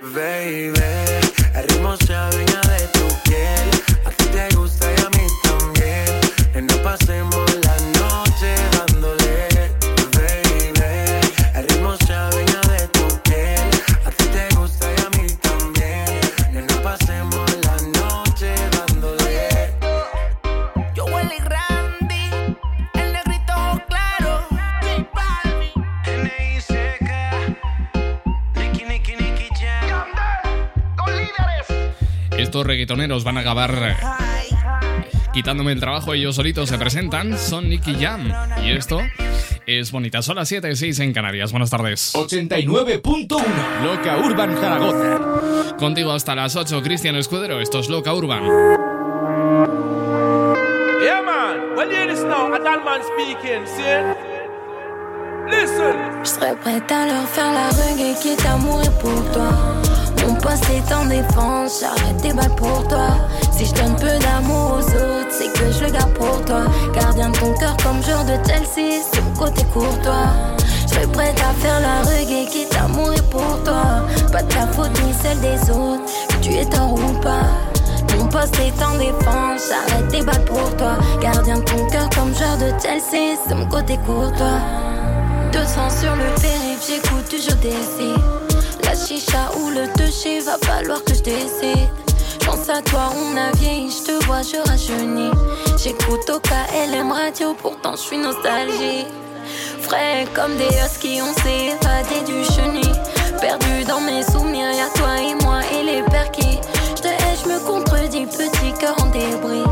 baby. Reggaetoneros van a acabar quitándome el trabajo, ellos solitos se presentan, son Nicky Jam. Y esto es bonita. Son las 7, 6 en Canarias. Buenas tardes. 89.1 Loca Urban Zaragoza. Contigo hasta las 8, Cristian Escudero. Esto es Loca Urban. Yeah, man. Well, hear this now. A man speaking. See? Listen. Je serais prête à leur faire la reggae qui est amour pour toi. Mon poste est en défense, j'arrête des balles pour toi. Si je donne peu d'amour aux autres, c'est que je le garde pour toi. Gardien de ton cœur comme joueur de Chelsea, c'est mon côté courtois. Je serais prête à faire la reggae qui t'a mourir pour toi. Pas de ta faute ni celle des autres, que tu es tort ou pas. Mon poste est en défense, j'arrête des balles pour toi. Gardien de ton cœur comme joueur de Chelsea, c'est mon côté courtois. 200 sur le périph', j'écoute toujours des chicha ou le toucher, va falloir que je décide. Pense à toi, on a vieilli, je te vois, je rajeunis. J'écoute au KLM radio, pourtant je suis nostalgique. Frais comme des qui on s'est évadé du chenil. Perdu dans mes souvenirs, y'a toi et moi et les perquis. Je te hais, je me contredis, petit cœur en débris.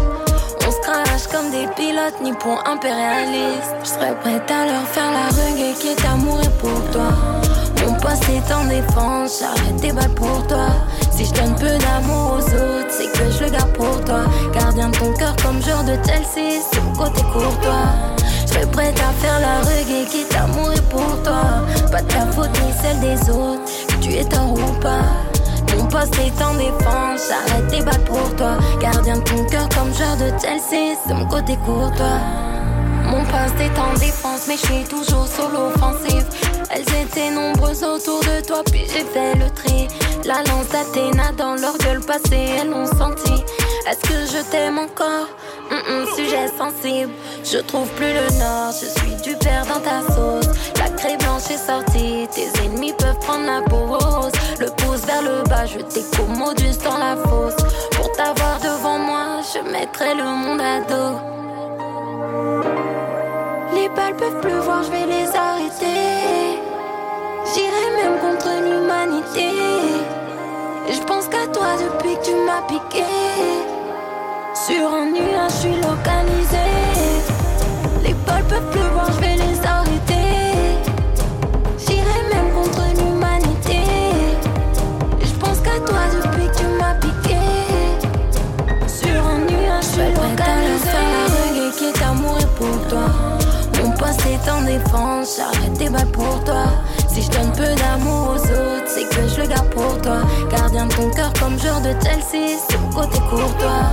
On se crache comme des pilotes nippons impérialistes. Je serais prête à leur faire la reggae qui est amour et pour toi. Mon poste est en défense, j'arrête des balles pour toi. Si je donne peu d'amour aux autres, c'est que je le garde pour toi. Gardien de ton cœur comme genre de Chelsea, c'est mon côté courtois. Je serais prête à faire la reggae qui t'a mouru pour toi. Pas de ta faute ni celle des autres, que tu es tort ou pas. Mon poste est en défense, j'arrête des balles pour toi. Gardien de ton cœur comme genre de Chelsea, c'est mon côté courtois. Mon poste est en défense, mais je suis toujours sur l'offensive. Elles étaient nombreuses autour de toi, puis j'ai fait le tri. La lance d'Athéna dans leur gueule passée, elles l'ont senti. Est-ce que je t'aime encore? Sujet sensible, je trouve plus le nord, je suis du père dans ta sauce. La craie blanche est sortie, tes ennemis peuvent prendre la pause. Le pouce vers le bas, je t'écommode dans la fosse. Pour t'avoir devant moi, je mettrai le monde à dos. Les balles peuvent pleuvoir, je vais les arrêter. J'irai même contre l'humanité. Je pense qu'à toi depuis que tu m'as piqué. Sur un nuage, je suis localisé. Les balles peuvent pleuvoir, je vais les arrêter. J'irai même contre l'humanité. Je pense qu'à toi depuis que tu m'as piqué. Sur un nuage, je suis localisé. La qui est amour pour toi. Mon poste est en défense, j'arrête des balles pour toi. Si je donne peu d'amour aux autres, c'est que je le garde pour toi. Gardien de ton cœur comme joueur de Chelsea, mon côté courtois.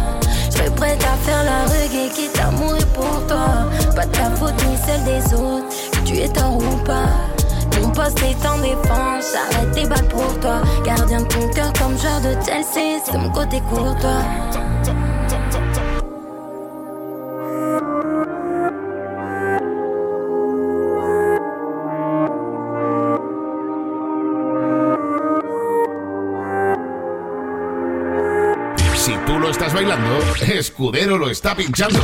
Je serais prête à faire la reggae qui t'a mouru pour toi. Pas de ta faute ni celle des autres, que tu es tort ou pas. Mon poste est en défense, j'arrête des balles pour toi. Gardien de ton cœur comme joueur de Chelsea, c'est mon côté courtois. Escudero lo está pinchando.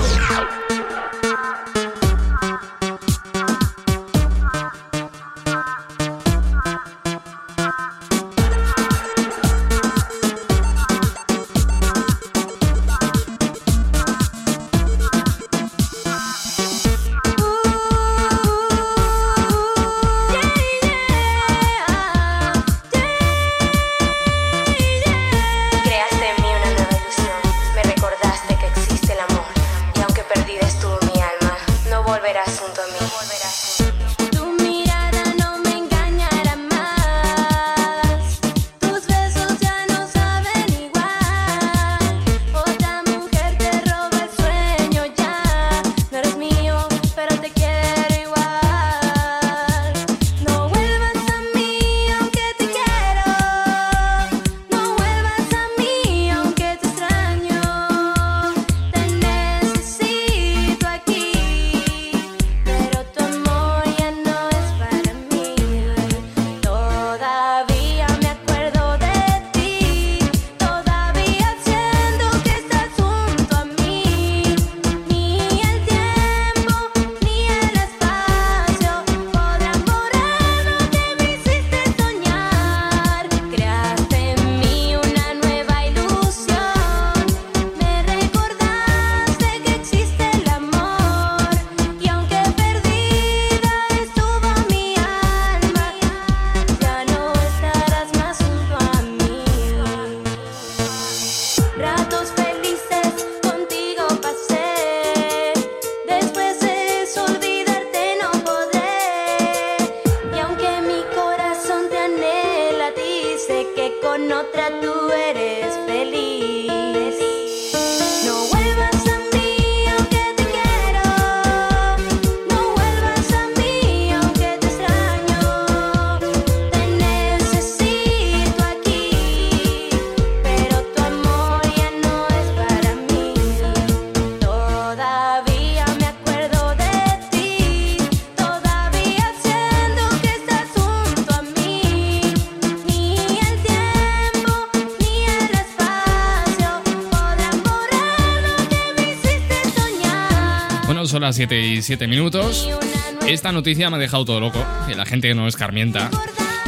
Las 7 y 7 minutos. Esta noticia me ha dejado todo loco, que la gente no escarmienta.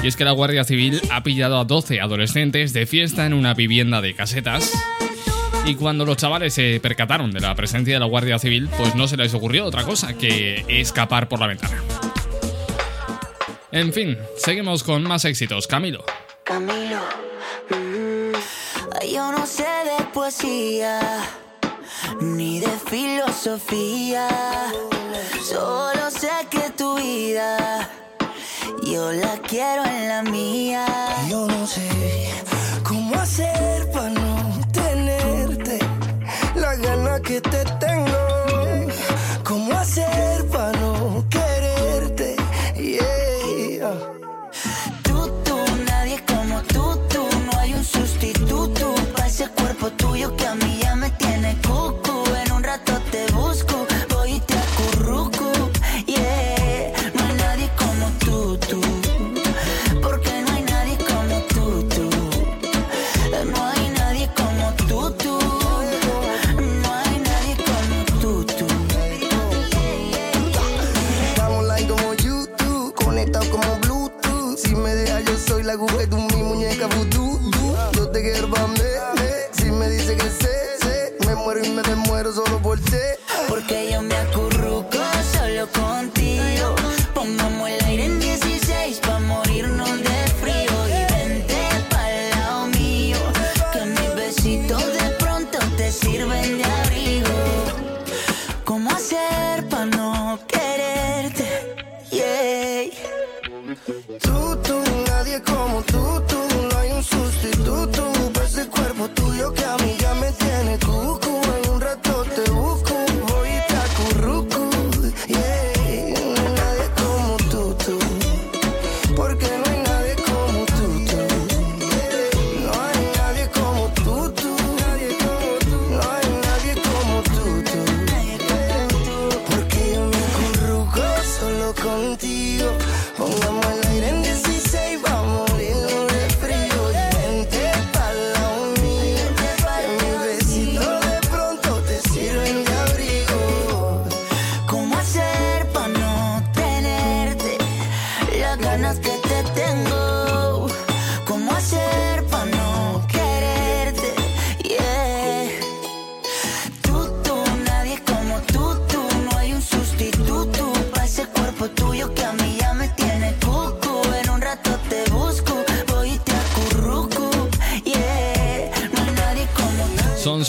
Y es que la Guardia Civil ha pillado a 12 adolescentes de fiesta en una vivienda de casetas. Y cuando los chavales se percataron de la presencia de la Guardia Civil, pues no se les ocurrió otra cosa que escapar por la ventana. En fin, seguimos con más éxitos. Camilo. Camilo. Mm, yo no sé de poesía ni de filosofía. Solo sé que tu vida yo la quiero en la mía. Yo no sé cómo hacer para no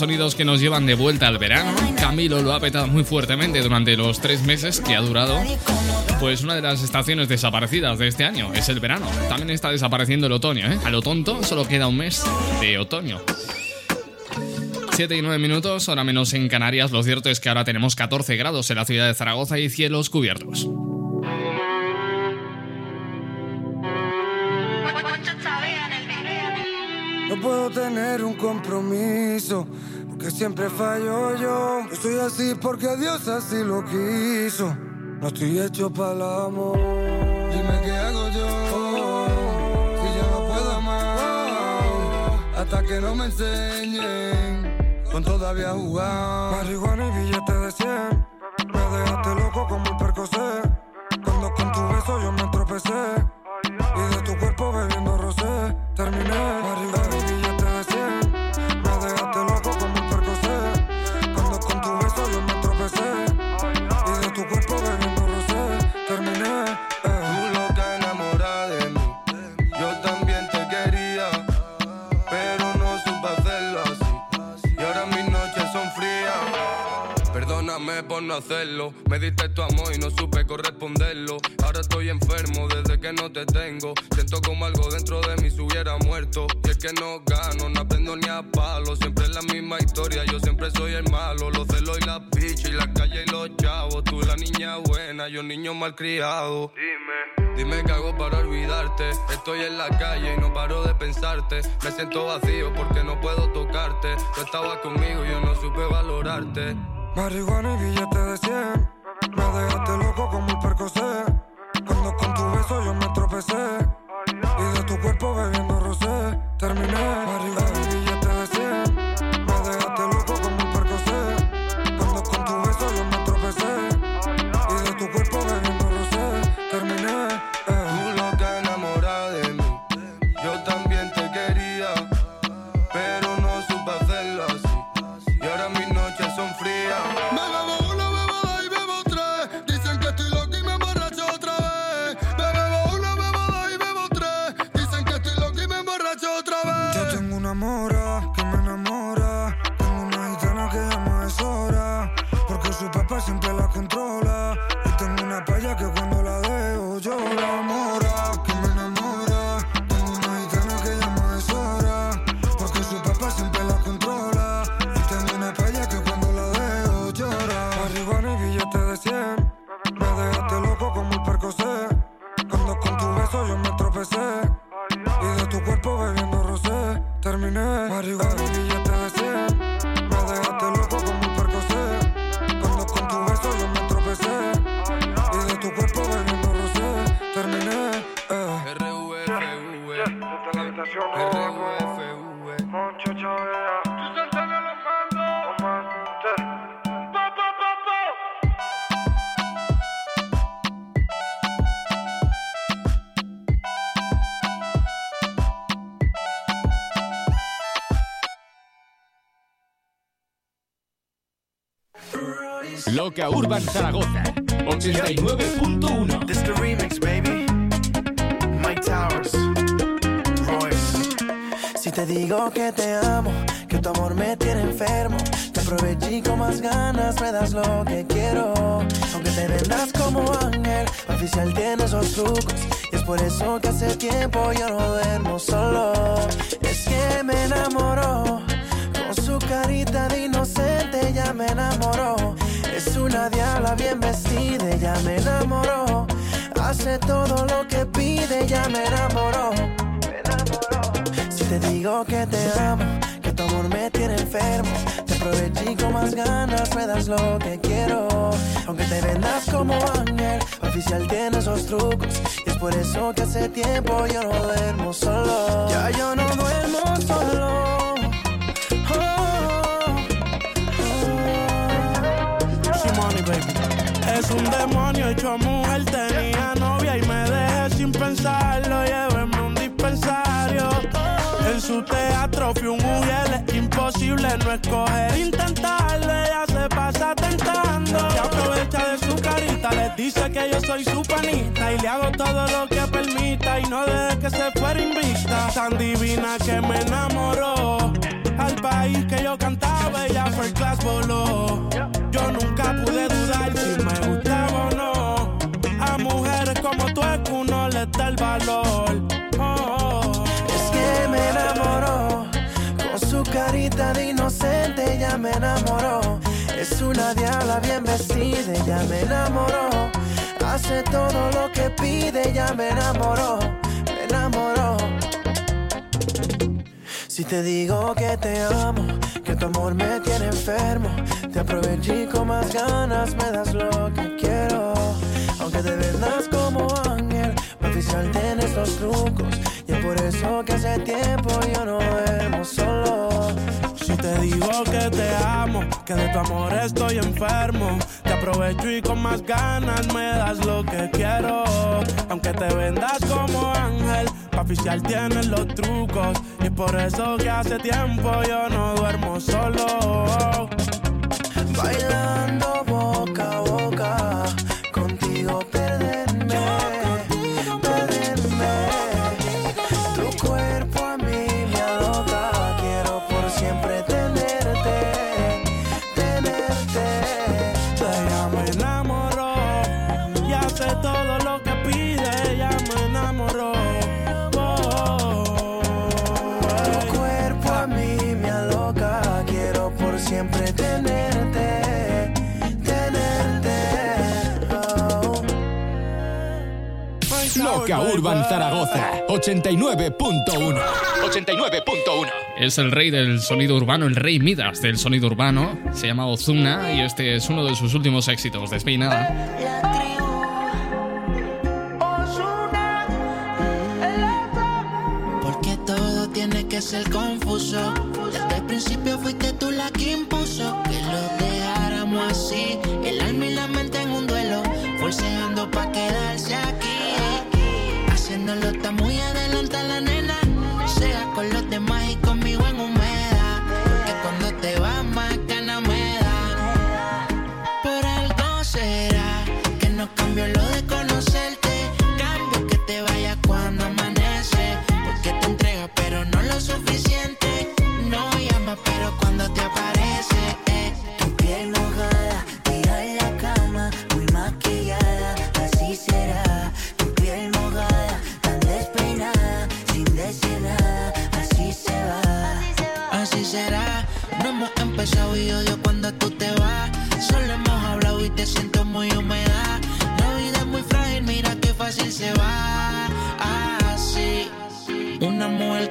sonidos que nos llevan de vuelta al verano. Camilo lo ha petado muy fuertemente durante los tres meses que ha durado. Pues una de las estaciones desaparecidas de este año es el verano. También está desapareciendo el otoño, ¿eh? A lo tonto solo queda un mes de otoño. 7 y 9 minutos, ahora menos en Canarias. Lo cierto es que ahora tenemos 14 grados en la ciudad de Zaragoza y cielos cubiertos. No puedo tener un compromiso, porque siempre fallo yo. Soy así porque Dios así lo quiso. No estoy hecho para el amor. Dime qué hago yo, si yo no puedo amar. Hasta que no me enseñen, con todavía jugar. Marihuana y billete de 100. Hacerlo. Me diste tu amor y no supe corresponderlo. Ahora estoy enfermo desde que no te tengo. Siento como algo dentro de mí se hubiera muerto. Y es que no gano, no aprendo ni a palo. Siempre es la misma historia, yo siempre soy el malo. Los celos y la picha y la calle y los chavos. Tú la niña buena, yo niño malcriado. Dime. Dime qué hago para olvidarte. Estoy en la calle y no paro de pensarte. Me siento vacío porque no puedo tocarte. Tú estabas conmigo y yo no supe valorarte. Marihuana y billete de 100. Me dejaste loco como un percocé. Cuando con tu beso yo me tropecé. Y de tu cuerpo bebiendo rosé. Terminé. Loca Urban Zaragoza 89.1 This the remix, baby. Mike Towers. Royce. Si te digo que te amo, que tu amor me tiene enfermo, te aproveché y con más ganas me das lo que quiero. Aunque te vendas como ángel, oficial tiene esos trucos. Y es por eso que hace tiempo yo no duermo solo. Es que me enamoró, con su carita de inocente ya me enamoró. Es una diabla bien vestida, ya me enamoró. Hace todo lo que pide, ya me enamoró. Me enamoró. Si te digo que te amo, que tu amor me tiene enfermo, te aproveché con más ganas me das lo que quiero. Aunque te vendas como ángel, oficial tiene esos trucos. Y es por eso que hace tiempo yo no duermo solo. Ya yo no duermo solo. Un demonio hecho mujer, tenía novia y me dejé sin pensarlo, llévenme un dispensario. En su teatro fui un mujer, es imposible no escoger, intentarlo, ella se pasa tentando. Se aprovecha de su carita, les dice que yo soy su panita y le hago todo lo que permita y no deje que se fuera invicta. Tan divina que me enamoró. Al país que yo cantaba, ella fue class voló. Yo nunca pude dudar si me gustaba como tú que uno les da el valor. Oh. Es que me enamoró, con su carita de inocente ya me enamoró. Es una diabla bien vestida, ya me enamoró. Hace todo lo que pide, ya me enamoró, me enamoró. Si te digo que te amo, que tu amor me tiene enfermo, te aproveché con más ganas me das lo que quiero. Aunque te vendas como ángel, mi oficial tiene estos trucos. Y es por eso que hace tiempo yo no duermo solo. Si te digo que te amo, que de tu amor estoy enfermo, te aprovecho y con más ganas me das lo que quiero. Aunque te vendas como ángel, pa' oficial tienes los trucos. Y es por eso que hace tiempo yo no duermo solo. Bailando Loca Urban Zaragoza 89.1 89.1 Es el rey del sonido urbano, el rey Midas del sonido urbano. Se llama Ozuna y este es uno de sus últimos éxitos, Despeinada. Porque todo tiene que ser confuso. Desde el principio fuiste tú la que impuso que lo dejáramos así. El alma y la mente en un duelo, forceando pa' quedarse Haciéndolo está muy adelante la nena. Sea con los demás y conmigo en humedad. Porque cuando te vas más ganas me da. Por algo será que no cambio lo de conocerte. Cambio que te vayas cuando amanece. Porque te entregas, pero no lo suficiente. No llamas, pero cuando te aparece.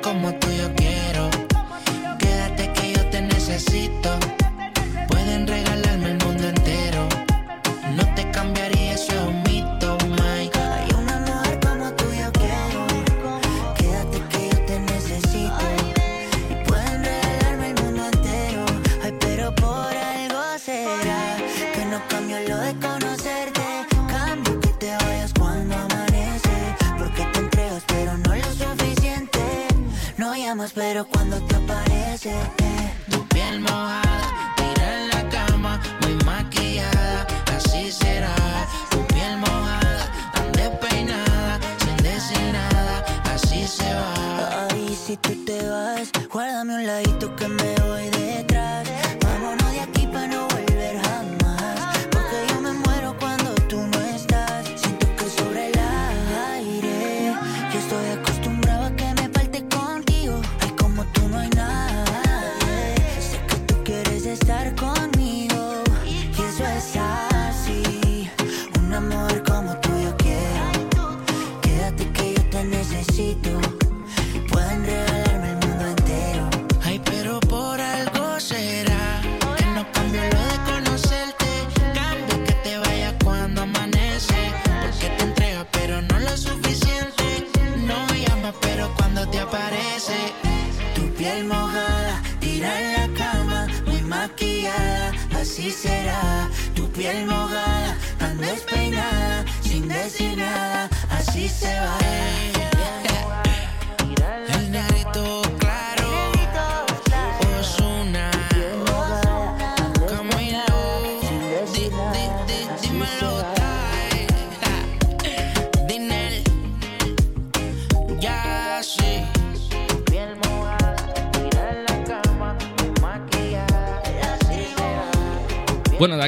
Como tú yo quiero. Pero cuando te aparece. eh. Tu piel mojada, tira en la cama, muy maquillada, así será. Tu piel mojada, tan despeinada, sin decir nada, así se va. Ay, si tú te vas, guárdame un ladito que me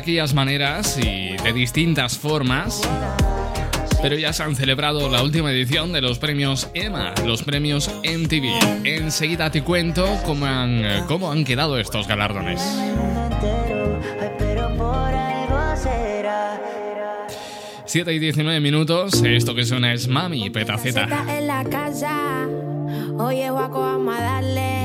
aquellas maneras y de distintas formas. Pero ya se han celebrado la última edición de los premios EMA, los premios MTV. Enseguida te cuento cómo han, cómo han quedado estos galardones. 7 y 19 minutos, esto que suena es Mami Petaceta. En la vamos a darle.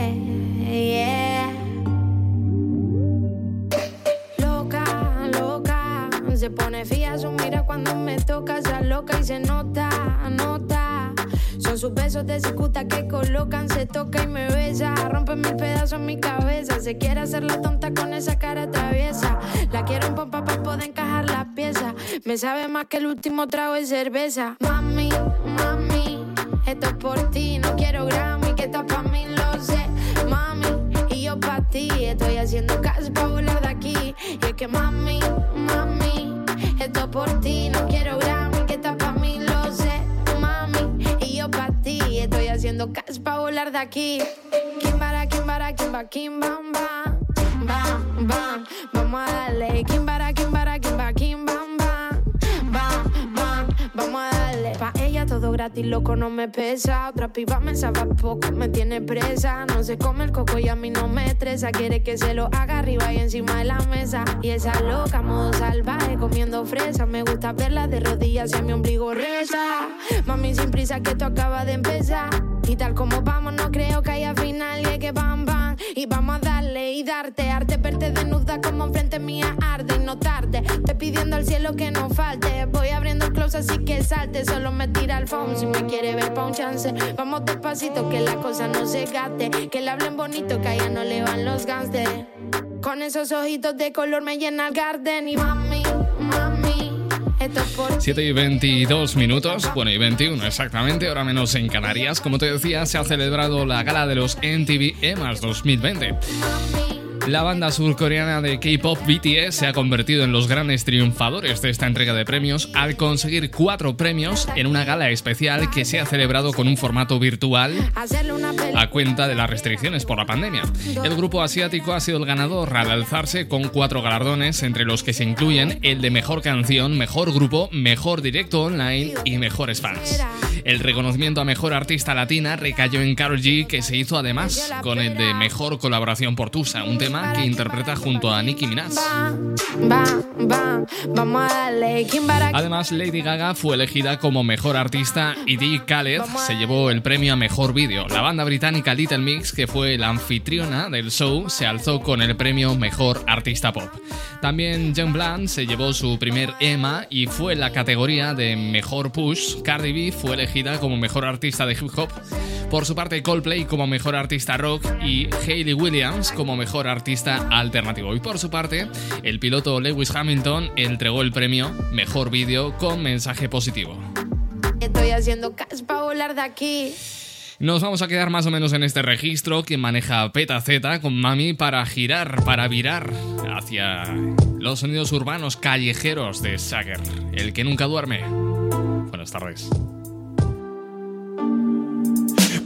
Se pone fía su mira cuando me toca. Se loca y se nota, nota. Son sus besos de cicuta que colocan. Se toca y me besa. Rompe mil pedazos en mi cabeza. Se quiere hacer la tonta con esa cara traviesa. La quiero en pompa para poder encajar las piezas. Me sabe más que el último trago de cerveza. Mami, mami, esto es por ti. No quiero Grammy, que estás pa' mí, lo sé. Mami, y yo pa' ti. Estoy haciendo caso pa' volar de aquí. Y es que mami, mami, por ti. No quiero Grammy, que estás pa' mí, lo sé. Mami, y yo pa' ti. Estoy haciendo caso pa' volar de aquí. Kimbara, kimbara, kimba, kim. Bam, bam, vamos a darle. Kimbara, gratis, loco, no me pesa. Otra piba me sabe poco, me tiene presa. No se come el coco y a mí no me estresa. Quiere que se lo haga arriba y encima de la mesa. Y esa loca, modo salvaje, comiendo fresa. Me gusta verla de rodillas y a mi ombligo reza. Mami, sin prisa que esto acaba de empezar. Y tal como vamos, no creo que haya final. Y que bam, bam. Y vamos a darle y darte. Arte verte desnuda como enfrente mía arde pidiendo al cielo que no falte. Voy abriendo el close así que salte. Solo me tira el phone si me quiere ver pa' un chance. Vamos despacito que la cosa no se gaste. Que le hablen bonito que a ella no le van los gangsters. Con esos ojitos de color me llena el garden y mami, mami. Esto es por 7 y 22 minutos, bueno y 21 exactamente, ahora menos en Canarias. Como te decía, se ha celebrado la gala de los MTV EMAs 2020. La banda surcoreana de K-pop BTS se ha convertido en los grandes triunfadores de esta entrega de premios al conseguir cuatro premios en una gala especial que se ha celebrado con un formato virtual a cuenta de las restricciones por la pandemia. El grupo asiático ha sido el ganador al alzarse con cuatro galardones, entre los que se incluyen el de mejor canción, mejor grupo, mejor directo online y mejores fans. El reconocimiento a mejor artista latina recayó en Karol G, que se hizo además con el de mejor colaboración por Tusa, un tema que interpreta junto a Nicki Minaj. Bam, bam, vamos a darle. ¿Quién para Además, Lady Gaga fue elegida como mejor artista y Dee Khaled se llevó el premio a mejor vídeo. La banda británica Little Mix, que fue la anfitriona del show, se alzó con el premio mejor artista pop. También John Blunt se llevó su primer EMA y fue en la categoría de mejor push. Cardi B fue elegida como mejor artista de hip hop. Por su parte, Coldplay como mejor artista rock y Hayley Williams como mejor artista alternativo. Y por su parte, el piloto Lewis Hamilton entregó el premio Mejor Vídeo con mensaje positivo. Estoy haciendo cash para volar de aquí. Nos vamos a quedar más o menos en este registro que maneja Peta Z con Mami para girar, para virar hacia los sonidos urbanos callejeros de Sager, el que nunca duerme. Buenas tardes.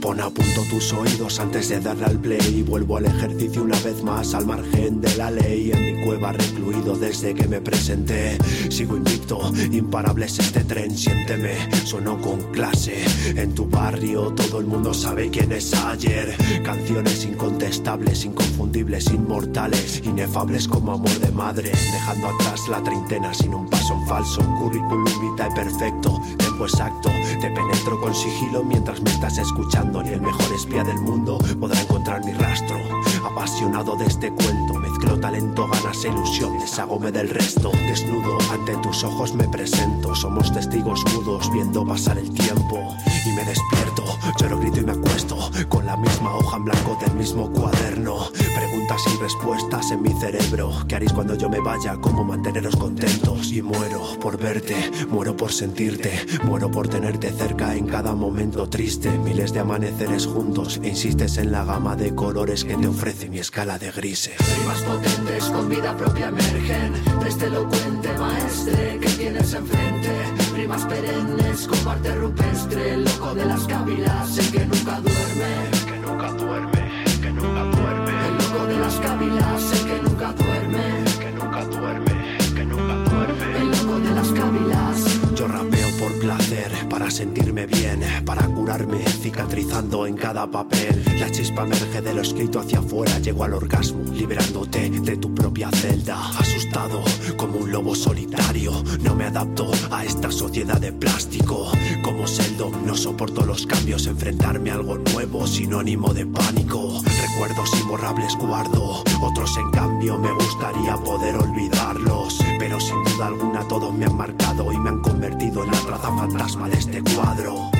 Pon a punto tus oídos antes de darle al play. Vuelvo al ejercicio una vez más al margen de la ley. En mi cueva recluido desde que me presenté. Sigo invicto, imparable es este tren. Siénteme, sueno con clase. En tu barrio todo el mundo sabe quién es ayer. Canciones incontestables, inconfundibles, inmortales. Inefables como amor de madre. Dejando atrás la treintena sin un paso en falso. Currículum vitae perfecto, tempo exacto. Te penetro con sigilo mientras me estás escuchando. Ni el mejor espía del mundo podrá encontrar mi rastro. Apasionado de este cuento, mezclo talento, ganas e ilusión. Deshagome del resto. Desnudo ante tus ojos me presento. Somos testigos mudos viendo pasar el tiempo. Y me despierto, lloro, grito y me acuesto. Con la misma hoja en blanco del mismo cuaderno. Preguntas sin respuestas en mi cerebro. ¿Qué haréis cuando yo me vaya? ¿Cómo manteneros contentos? Y muero por verte, muero por sentirte, muero por tenerte cerca en cada momento triste. Miles de amaneceres juntos e insistes en la gama de colores que te ofrece mi escala de grises. Rimas potentes con vida propia emergen de este elocuente maestre que tienes enfrente. Rimas perennes con arte rupestre, loco de las cávilas, el que nunca duerme. Que nunca duerme, que nunca duerme. El loco de las cávilas, sentirme bien, para curarme, cicatrizando en cada papel. La chispa emerge de lo escrito hacia afuera, llego al orgasmo, liberándote de tu propia celda. Asustado como un lobo solitario, no me adapto a esta sociedad de plástico. Como Seldon, no soporto los cambios, enfrentarme a algo nuevo, sinónimo de pánico. Recuerdos imborrables guardo, otros en cambio me gustaría poder olvidarlos. Pero sin duda alguna todos me han marcado y me han convertido en la traza fantasma de este cuadro.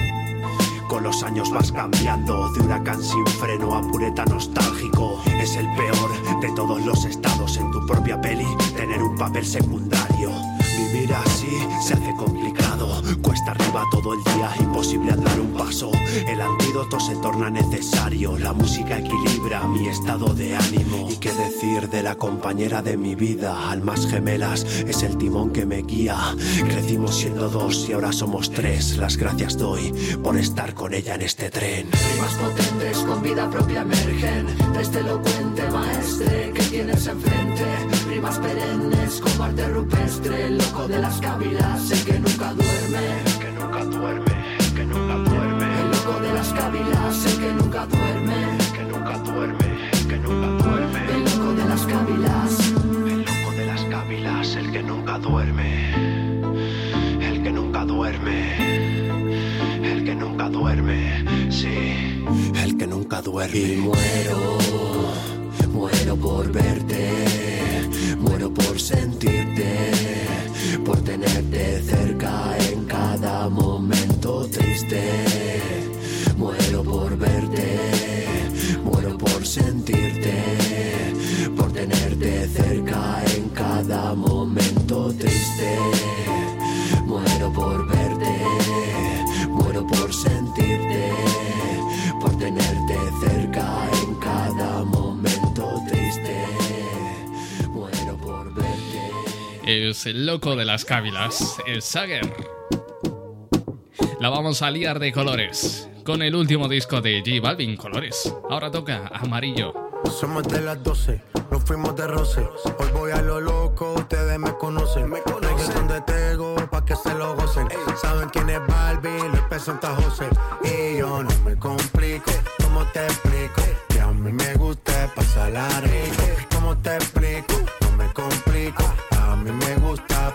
Con los años vas cambiando de huracán sin freno a pureta nostálgico. Es el peor de todos los estados en tu propia peli, tener un papel secundario. Vivir así se hace complicado, cuesta arriba todo el día, imposible andar un paso. El antídoto se torna necesario, la música equilibra mi estado de ánimo. Y qué decir de la compañera de mi vida, almas gemelas, es el timón que me guía. Crecimos siendo dos y ahora somos tres, las gracias doy por estar con ella en este tren. Rimas potentes con vida propia emergen de este elocuente maestre que tienes enfrente. Rimas perennes con arte rupestre, loco de las cávilas, el que nunca duerme. Que nunca duerme, que nunca de las cabilas, el que nunca duerme, el que nunca duerme, el que nunca duerme, el loco de las cabilas, el loco de las cabilas, el que nunca duerme, el que nunca duerme, el que nunca duerme, sí, el que nunca duerme. y muero triste. Muero por verte, muero por sentirte, por tenerte cerca en cada momento triste. Muero por verte, muero por sentirte, por tenerte cerca en cada momento triste. Muero por verte. Es el loco de las cávilas, el Sager. La vamos a liar de colores con el último disco de J Balvin, Colores. Ahora toca Amarillo. Somos de las 12, nos fuimos de roce. Hoy voy a lo loco, ustedes me conocen. Me conocen de Tego, pa' que se lo gocen. Saben quién es Barbie, Luis P. Santa José. Y yo no me complico, ¿cómo te explico? Que a mí me gusta pasarla rico. ¿Cómo te explico? No me complico. A mí me gusta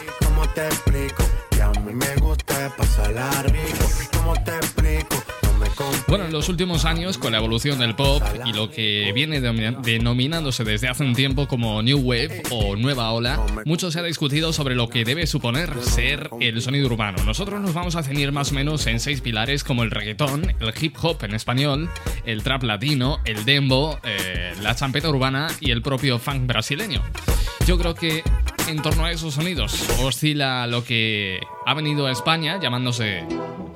¿Cómo te explico? Que a mí me gusta pasarla rico. ¿Cómo te explico? Bueno, en los últimos años, con la evolución del pop y lo que viene denominándose desde hace un tiempo como New Wave o Nueva Ola, mucho se ha discutido sobre lo que debe suponer ser el sonido urbano. Nosotros nos vamos a ceñir más o menos en seis pilares como el reggaetón, el hip hop en español, el trap latino, el dembo, eh, la champeta urbana y el propio funk brasileño. Yo creo que en torno a esos sonidos oscila lo que ha venido a España llamándose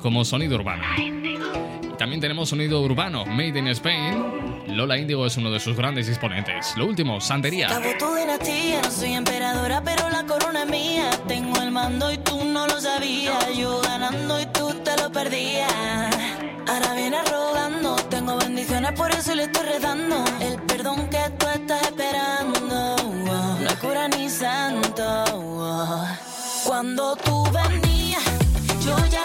como sonido urbano. Y también tenemos sonido urbano, Made in Spain. Lola Índigo es uno de sus grandes exponentes. Lo último, Santería. Tu dinastía, no soy emperadora, pero la corona es mía. Tengo el mando y tú no lo sabías. Yo ganando y tú te lo perdías. Ahora viene rogando, tengo bendiciones, por eso le estoy rezando. El perdón que tú estás esperando, no cura ni santo. Cuando tú venías, yo ya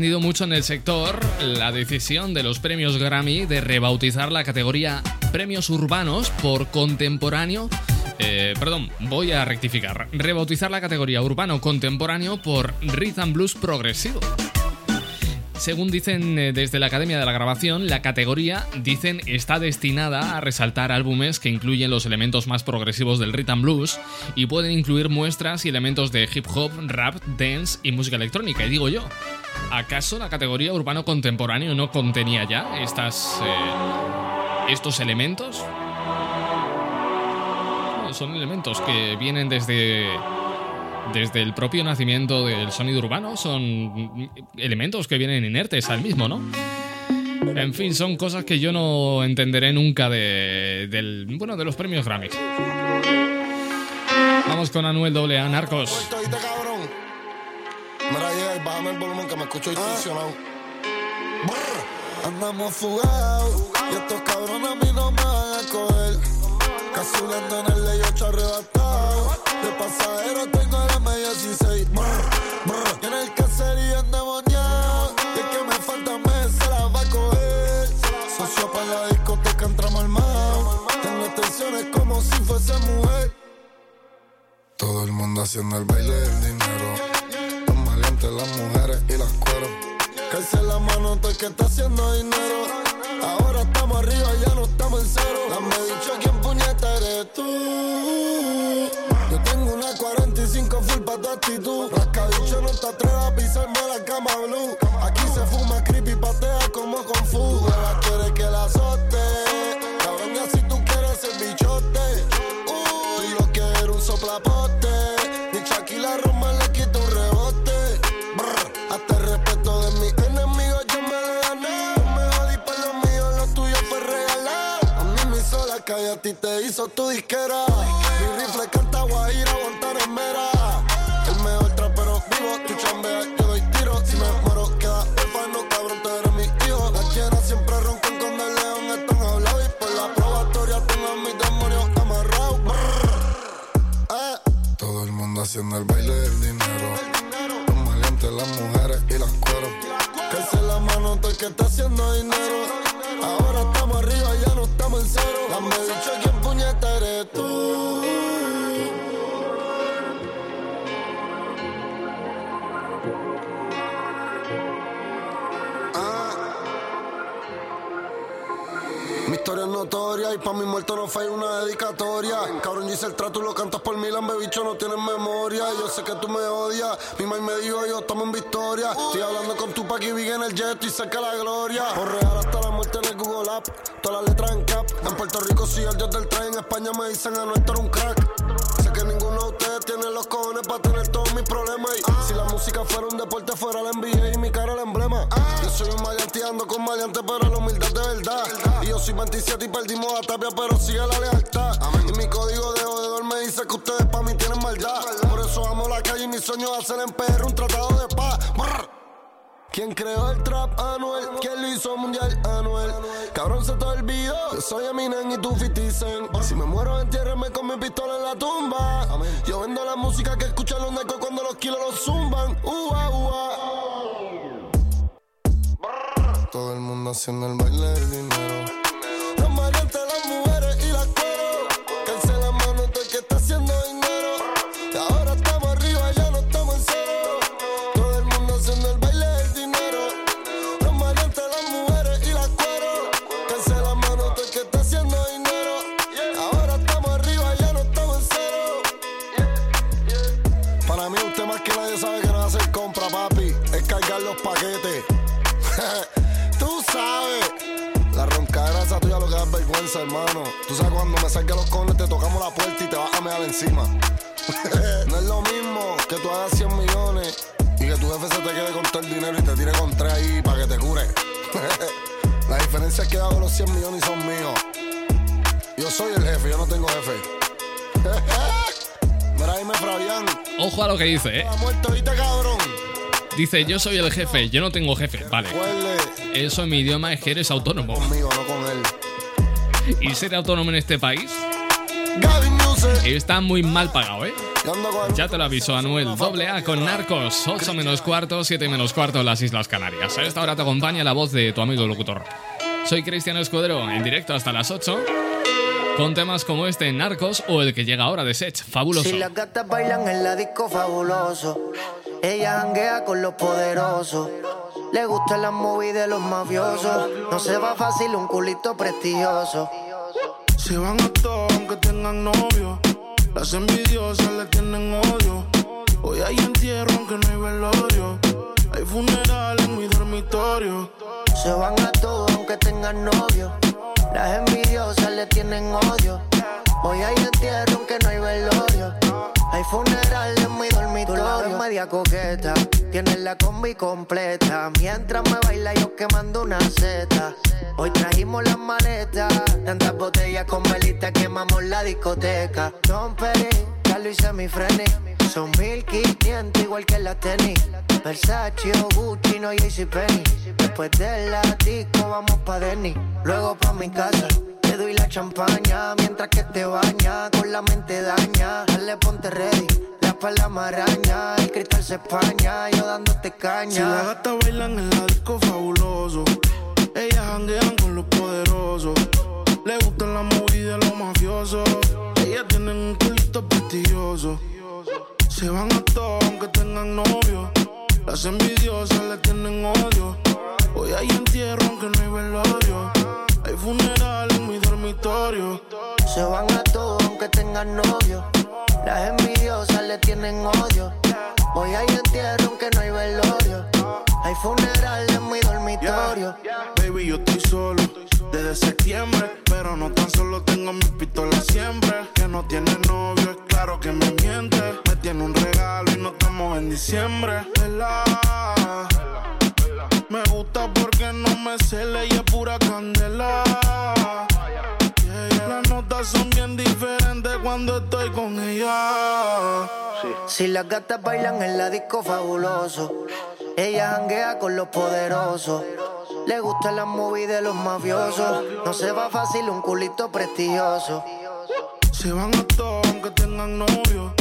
mucho en el sector la decisión de los premios Grammy de rebautizar la categoría Premios Urbanos por Contemporáneo. Eh, perdón, voy a rectificar. Rebautizar la categoría Urbano Contemporáneo por Rhythm Blues Progresivo. Según dicen eh, desde la Academia de la Grabación, la categoría, dicen, está destinada a resaltar álbumes que incluyen los elementos más progresivos del rhythm blues y pueden incluir muestras y elementos de hip hop, rap, dance y música electrónica. Y digo yo, ¿acaso la categoría urbano contemporáneo no contenía ya estas, eh, estos elementos? Son elementos que vienen desde desde el propio nacimiento del sonido urbano son elementos que vienen inertes al mismo, ¿no? En fin, son cosas que yo no entenderé nunca de, del, bueno, de los premios Grammys. Vamos con Anuel AA, Narcos. Mira, Andamos fugados y estos cabrones a mí no me van a coger. Cazulando en el leyo arrebatado. De pasajero tengo el Todo el mundo haciendo el baile del dinero. Tan valientes las mujeres y las cueros. Calce la mano todo el que está haciendo dinero. Ahora estamos arriba, ya no estamos en cero. Dame dicho quién puñeta eres tú. Yo tengo una 45 full pa' tu actitud. Rascabicho no te atrevas a pisarme la cama blue. Aquí se fuma creepy, patea como con fuga. Ti te hizo tu disquera. Mi rifle canta guajira, Jet y cerca la gloria. Por real hasta la muerte en el Google App, todas las letras en cap. En Puerto Rico sí, el dios del tren, en España me dicen a nuestro un crack. Sé que ninguno de ustedes tiene los cojones para tener todos mis problemas. Y si la música fuera un deporte, fuera la NBA y mi cara el emblema. Yo soy un maleante ando con maleante, pero la humildad de verdad. Y yo soy 27 y perdimos a Tapia, pero sigue la lealtad. Y mi código de jodedor me dice que ustedes pa' mí tienen maldad. Por eso amo la calle y mi sueño es hacer en PR un tratado de. ¿Quién creó el trap Anuel? ¿Quién lo hizo mundial Anuel? Cabrón se te olvidó, yo soy Eminem y tú 50 Cent. Si me muero entiérrame con mi pistola en la tumba. Yo vendo la música que escuchan los necos cuando los kilos los zumban. Ua, ua. Todo el mundo haciendo el baile del dinero. Paquetes. Tú sabes. La roncadera esa tuya lo que da vergüenza, hermano. Tú sabes cuando me salga los cones te tocamos la puerta y te vas a mear encima. no es lo mismo que tú hagas 100 millones y que tu jefe se te quede con todo el dinero y te tire con tres ahí para que te cure. la diferencia es que hago los 100 millones y son míos. Yo soy el jefe, yo no tengo jefe. Mira, dime, Fabián. Ojo a lo que dice, ¿eh? Muerte ahorita, cabrón. Dice, yo soy el jefe, yo no tengo jefe. Vale. Eso en mi idioma es que eres autónomo. conmigo, no con él. Y ser autónomo en este país está muy mal pagado, ¿eh? Ya te lo aviso, Anuel. Doble A con Narcos. 8 menos cuarto, 7 menos cuarto en las Islas Canarias. A esta hora te acompaña la voz de tu amigo locutor. Soy Cristian Escudero, en directo hasta las 8. Con temas como este, Narcos o el que llega ahora de Sech, fabuloso. Si las gatas bailan en la disco fabuloso, ella janguea con los poderosos. Le gustan las movies de los mafiosos. No se va fácil un culito prestigioso. Se van a todos aunque tengan novio. Las envidiosas le tienen odio. Hoy hay entierro aunque no hay velorio. Hay funeral en mi dormitorio. Se van a todos aunque tengan novio. Las envidiosas le tienen odio. Hoy hay entierro aunque no hay velorio. Hay funeral en mi dormitorio. Media coqueta. Tienes la combi completa. Mientras me baila yo quemando una seta. Hoy trajimos las maletas. Tantas botellas con velita quemamos la discoteca. Don Peri, Carlos y Semifreni. Son 1500 igual que la tenis. Versace o Gucci, no JCPenney. Después de la disco vamos pa' Denny. Luego pa' mi casa. Te doy la champaña mientras que te baña. Con la mente daña. Dale, ponte ready. La espalda maraña. El cristal se españa. Yo dándote caña. Si las gatas bailan en la disco fabuloso. Ellas janguean con los poderosos. Le gustan las movies de los mafiosos. Ellas tienen un culito prestigioso. Se van a todos aunque tengan novio. Las envidiosas le tienen odio. Hoy hay entierro aunque no hay velorio. Hay funeral en mi dormitorio. Se van a todos aunque tengan novio. Las envidiosas le tienen odio. Hoy hay entierro aunque no hay velorio. Hay funeral en mi dormitorio. Baby, yo estoy solo desde septiembre. Pero no tan solo tengo mi pistola siempre. Que no tiene novio, es claro que me miente. Me tiene un regalo y no estamos en diciembre. Vela. Me gusta porque no me cele y es pura candela. Yeah, yeah. La nota cosas son bien diferentes cuando estoy con ella. Si las gatas bailan en la disco fabuloso, ella janguea con los poderosos. Le gustan las movies de los mafiosos. No se va fácil un culito prestigioso. Se van a todos aunque tengan novio.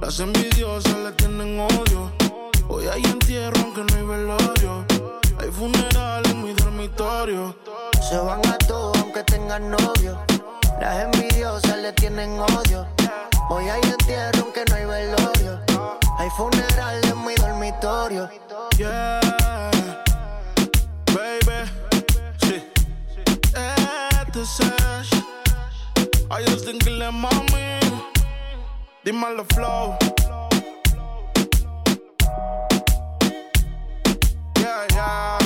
Las envidiosas le tienen odio. Hoy hay entierro aunque no hay velorio. Hay funeral en mi dormitorio. Se van a todos aunque tengan novio. Las envidiosas le tienen odio. Hoy hay entierro aunque no hay velorio. Hay funeral en mi dormitorio. Yeah, baby. Sí. Este es Ash. I just think le mami. Dímelo flow. Yeah, yeah.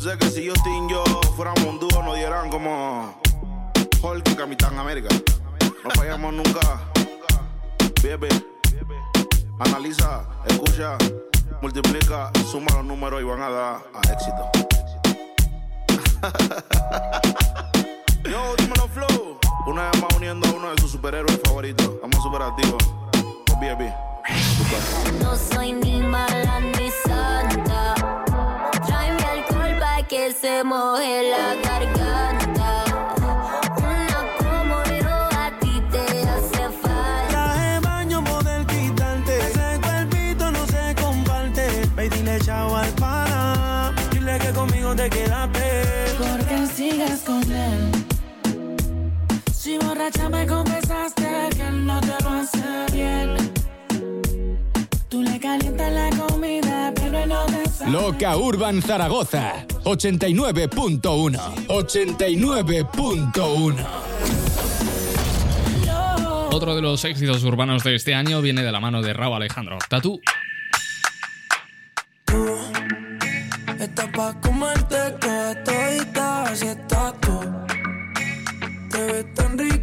Sé que si Justin y yo fuéramos un dúo nos dieran como Hulk y Capitán América. No fallamos nunca. Baby. Analiza, escucha, multiplica, suma los números y van a dar a éxito. Yo, dímelo, Flow. Una vez más uniendo a uno de sus superhéroes favoritos. Vamos super activos. Con B.A.B. No soy ni mala ni santa. Tráeme alcohol pa' que se moje la garganta. Loca Urban Zaragoza 89.1 89.1 Otro de los éxitos urbanos de este año viene de la mano de Raúl Alejandro. Tatú. Está pa' comerte toda todita, así estás tú. Te ves tan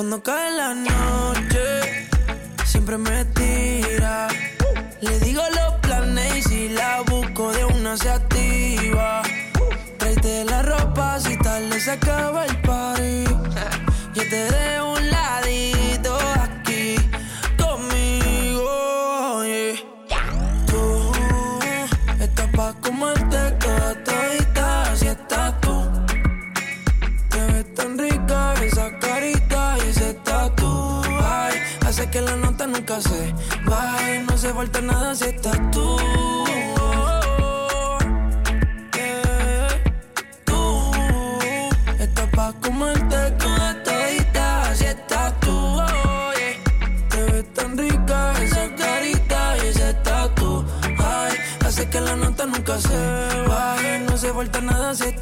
Cuando cae la noche, siempre me tira. Le digo los planes y si la busco de una se activa. Tráete la ropa si tarde se acaba el party. Yo te dejo nunca no se falta nada si estás tú. Yeah. Tú estás pa' comerte toda todita, así estás tú. Te ves tan rica esa carita y ese tatu. Ay, hace que la nota nunca se baje. No se falta nada si estás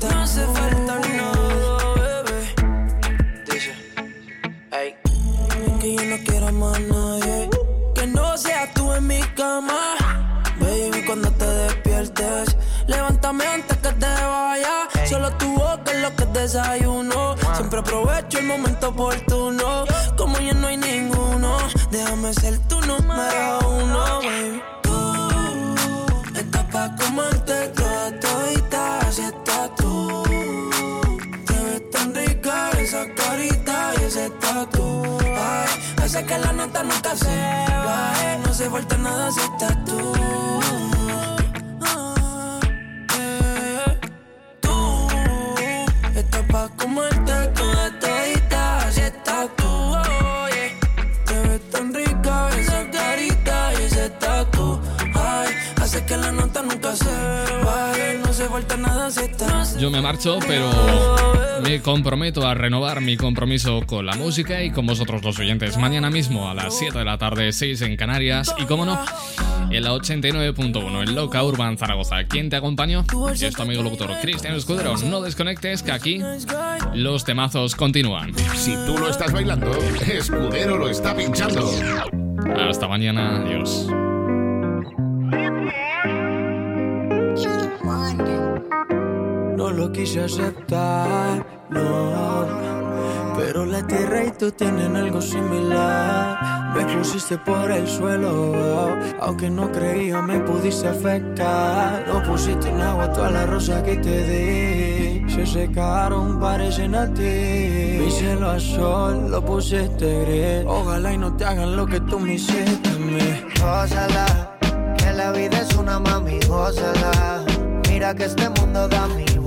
desayuno. Siempre aprovecho el momento oportuno. Como ya no hay ninguno, déjame ser tu número uno, baby. Tú estás pa' comerte toda todita, así estás tú. Te ves tan rica esa carita y ese tatu. Ay, hace que la nota nunca se baje. No se falta nada si estás tú. Yo me marcho, pero me comprometo a renovar mi compromiso con la música y con vosotros los oyentes. Mañana mismo a las 7 de la tarde, 6 en Canarias y, como no, en la 89.1 en Loca Urban Zaragoza. ¿Quién te acompañó? Es tu amigo locutor Cristian Escudero. No desconectes que aquí los temazos continúan. Si tú lo estás bailando, Escudero lo está pinchando. Hasta mañana, adiós. No lo quise aceptar, no. Pero la tierra y tú tienen algo similar. Me pusiste por el suelo, aunque no creía me pudiste afectar. No pusiste en agua toda la rosa que te di. Se secaron, parecen a ti. Mi cielo a sol, lo pusiste gris. Ojalá y no te hagan lo que tú me hiciste a mí. Gózala, que la vida es una mami, gózala. Mira que este mundo da mil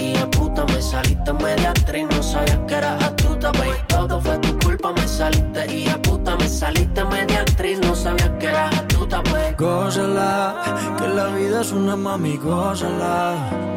y a puta me saliste media actriz, no sabías que eras astuta, baby. Todo fue tu culpa, me saliste y a puta me saliste media actriz, no sabías que eras astuta, baby. Gózala, que la vida es una mami, gózala.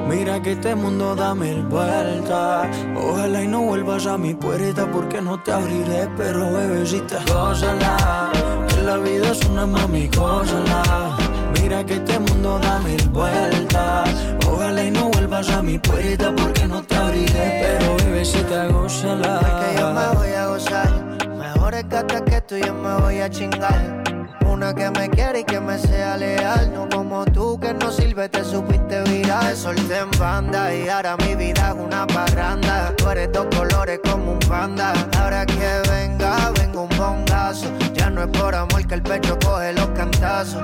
Mira que este mundo da mil vueltas. Ojalá y no vuelvas a mi puerta porque no te abriré, pero bebecita, gózala. Que la vida es una mami, gózala. Mira que este mundo da mil vueltas. Ojalá y no vuelvas a mi puerta porque no te abriré, pero bebecita, gózala. que yo me voy a gozar. Mejor es que que tú yo me voy a chingar. Una que me quiere y que me sea leal. No como tú que no sirve, te supiste virar. Te solté en banda y ahora mi vida es una parranda. Tú eres dos colores como un panda. Ahora que venga, venga un bongazo. Ya no es por amor que el pecho coge los cantazos.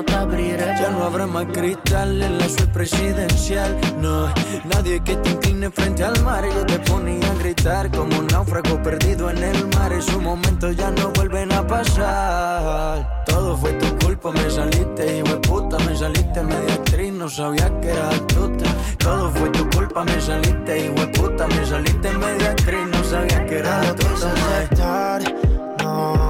no te abriré. Ya no habrá más cristal en la suite presidencial. No, nadie que te incline frente al mar. Yo te ponía a gritar como un náufrago perdido en el mar. Esos momentos ya no vuelven a pasar. Todo fue tu culpa, me saliste, hijo de puta. Me saliste media actriz, no sabía que era astuta. Todo fue tu culpa, me saliste, hijo de puta. Me saliste media actriz, no sabía que era astuta. no.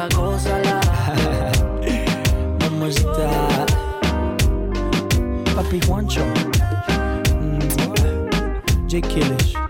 bebecita, gózala. Mamacita. Papi Juancho. J. Killish.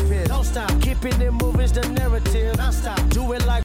Don't stop, keeping it moving's the narrative. Non stop, do it like